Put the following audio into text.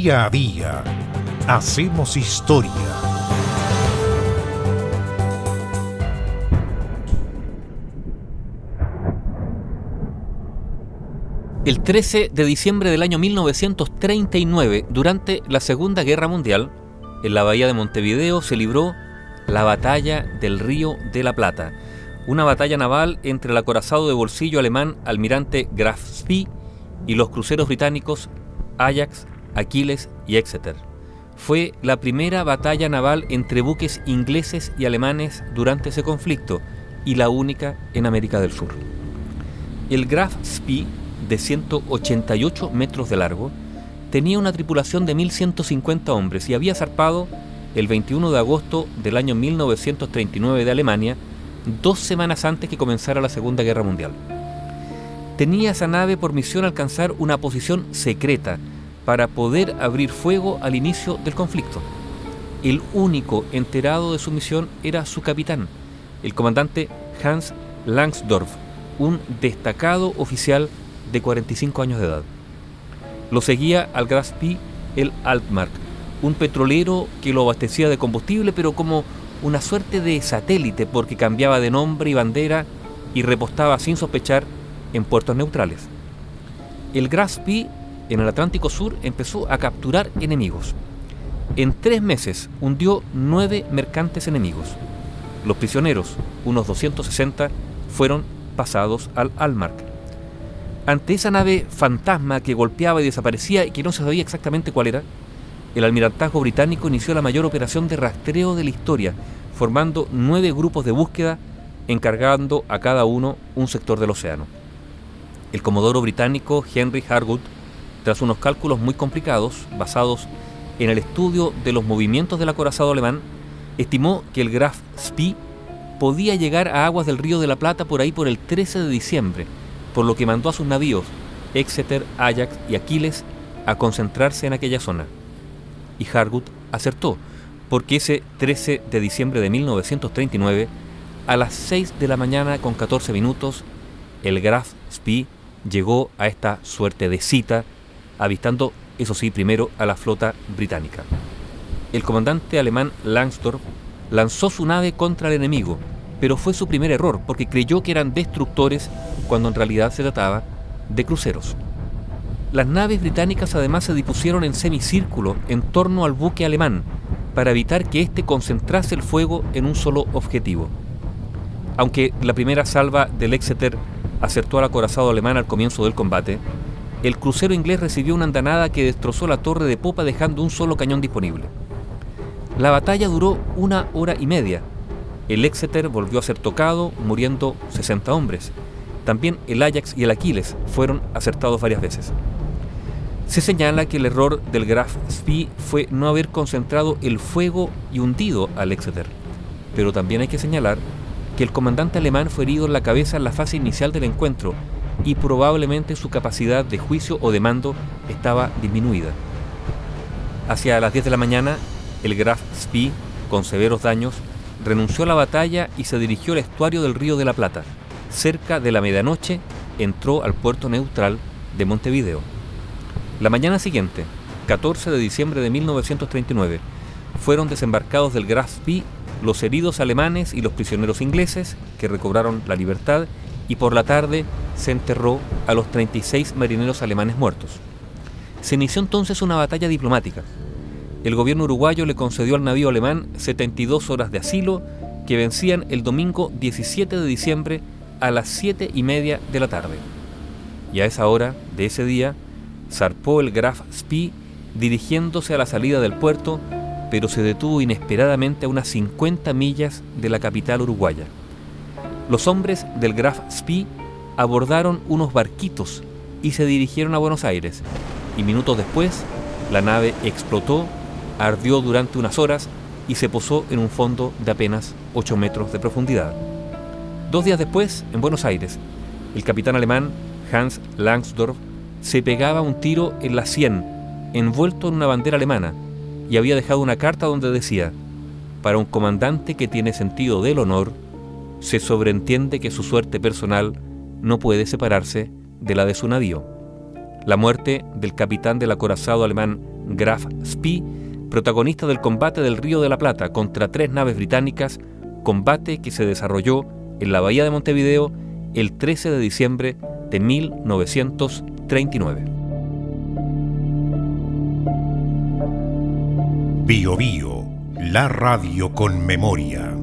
Día a día hacemos historia. El 13 de diciembre del año 1939, durante la Segunda Guerra Mundial, en la bahía de Montevideo se libró la batalla del Río de la Plata, una batalla naval entre el acorazado de bolsillo alemán almirante Graf Spee y los cruceros británicos Ajax, Aquiles y Exeter. Fue la primera batalla naval entre buques ingleses y alemanes durante ese conflicto y la única en América del Sur. El Graf Spee, de 188 metros de largo, tenía una tripulación de 1.150 hombres y había zarpado el 21 de agosto del año 1939 de Alemania, dos semanas antes que comenzara la Segunda Guerra Mundial. Tenía esa nave por misión alcanzar una posición secreta para poder abrir fuego al inicio del conflicto. El único enterado de su misión era su capitán, el comandante Hans Langsdorff, un destacado oficial de 45 años de edad. Lo seguía al Graspi el Altmark, un petrolero que lo abastecía de combustible, pero como una suerte de satélite porque cambiaba de nombre y bandera y repostaba sin sospechar en puertos neutrales. El Graspi en el Atlántico Sur empezó a capturar enemigos. En tres meses hundió nueve mercantes enemigos. Los prisioneros, unos 260, fueron pasados al Almark. Ante esa nave fantasma que golpeaba y desaparecía y que no se sabía exactamente cuál era, el almirantazgo británico inició la mayor operación de rastreo de la historia, formando nueve grupos de búsqueda, encargando a cada uno un sector del océano. El comodoro británico Henry Harwood, tras unos cálculos muy complicados, basados en el estudio de los movimientos del acorazado alemán, estimó que el Graf Spee podía llegar a aguas del Río de la Plata por ahí por el 13 de diciembre, por lo que mandó a sus navíos, Exeter, Ajax y Aquiles, a concentrarse en aquella zona. Y Harwood acertó, porque ese 13 de diciembre de 1939, a las 6 de la mañana con 14 minutos, el Graf Spee llegó a esta suerte de cita, avistando, eso sí, primero a la flota británica. El comandante alemán Langsdorff lanzó su nave contra el enemigo, pero fue su primer error porque creyó que eran destructores cuando en realidad se trataba de cruceros. Las naves británicas además se dispusieron en semicírculo en torno al buque alemán para evitar que éste concentrase el fuego en un solo objetivo. Aunque la primera salva del Exeter acertó al acorazado alemán al comienzo del combate, el crucero inglés recibió una andanada que destrozó la torre de popa dejando un solo cañón disponible. La batalla duró una hora y media. El Exeter volvió a ser tocado, muriendo 60 hombres. También el Ajax y el Aquiles fueron acertados varias veces. Se señala que el error del Graf Spee fue no haber concentrado el fuego y hundido al Exeter. Pero también hay que señalar que el comandante alemán fue herido en la cabeza en la fase inicial del encuentro y probablemente su capacidad de juicio o de mando estaba disminuida. Hacia las 10 de la mañana, el Graf Spee, con severos daños, renunció a la batalla y se dirigió al estuario del Río de la Plata. Cerca de la medianoche entró al puerto neutral de Montevideo. La mañana siguiente, 14 de diciembre de 1939, fueron desembarcados del Graf Spee los heridos alemanes y los prisioneros ingleses, que recobraron la libertad, y por la tarde se enterró a los 36 marineros alemanes muertos. Se inició entonces una batalla diplomática. El gobierno uruguayo le concedió al navío alemán 72 horas de asilo que vencían el domingo 17 de diciembre a las 7 y media de la tarde. Y a esa hora de ese día zarpó el Graf Spee dirigiéndose a la salida del puerto pero se detuvo inesperadamente a unas 50 millas de la capital uruguaya. Los hombres del Graf Spee abordaron unos barquitos y se dirigieron a Buenos Aires, y minutos después la nave explotó, ardió durante unas horas y se posó en un fondo de apenas 8 metros de profundidad. Dos días después, en Buenos Aires, el capitán alemán Hans Langsdorff se pegaba un tiro en la sien, envuelto en una bandera alemana, y había dejado una carta donde decía, para un comandante que tiene sentido del honor, se sobreentiende que su suerte personal no puede separarse de la de su navío. La muerte del capitán del acorazado alemán Graf Spee, protagonista del combate del Río de la Plata contra tres naves británicas, combate que se desarrolló en la bahía de Montevideo el 13 de diciembre de 1939. Bio Bio, la radio con memoria.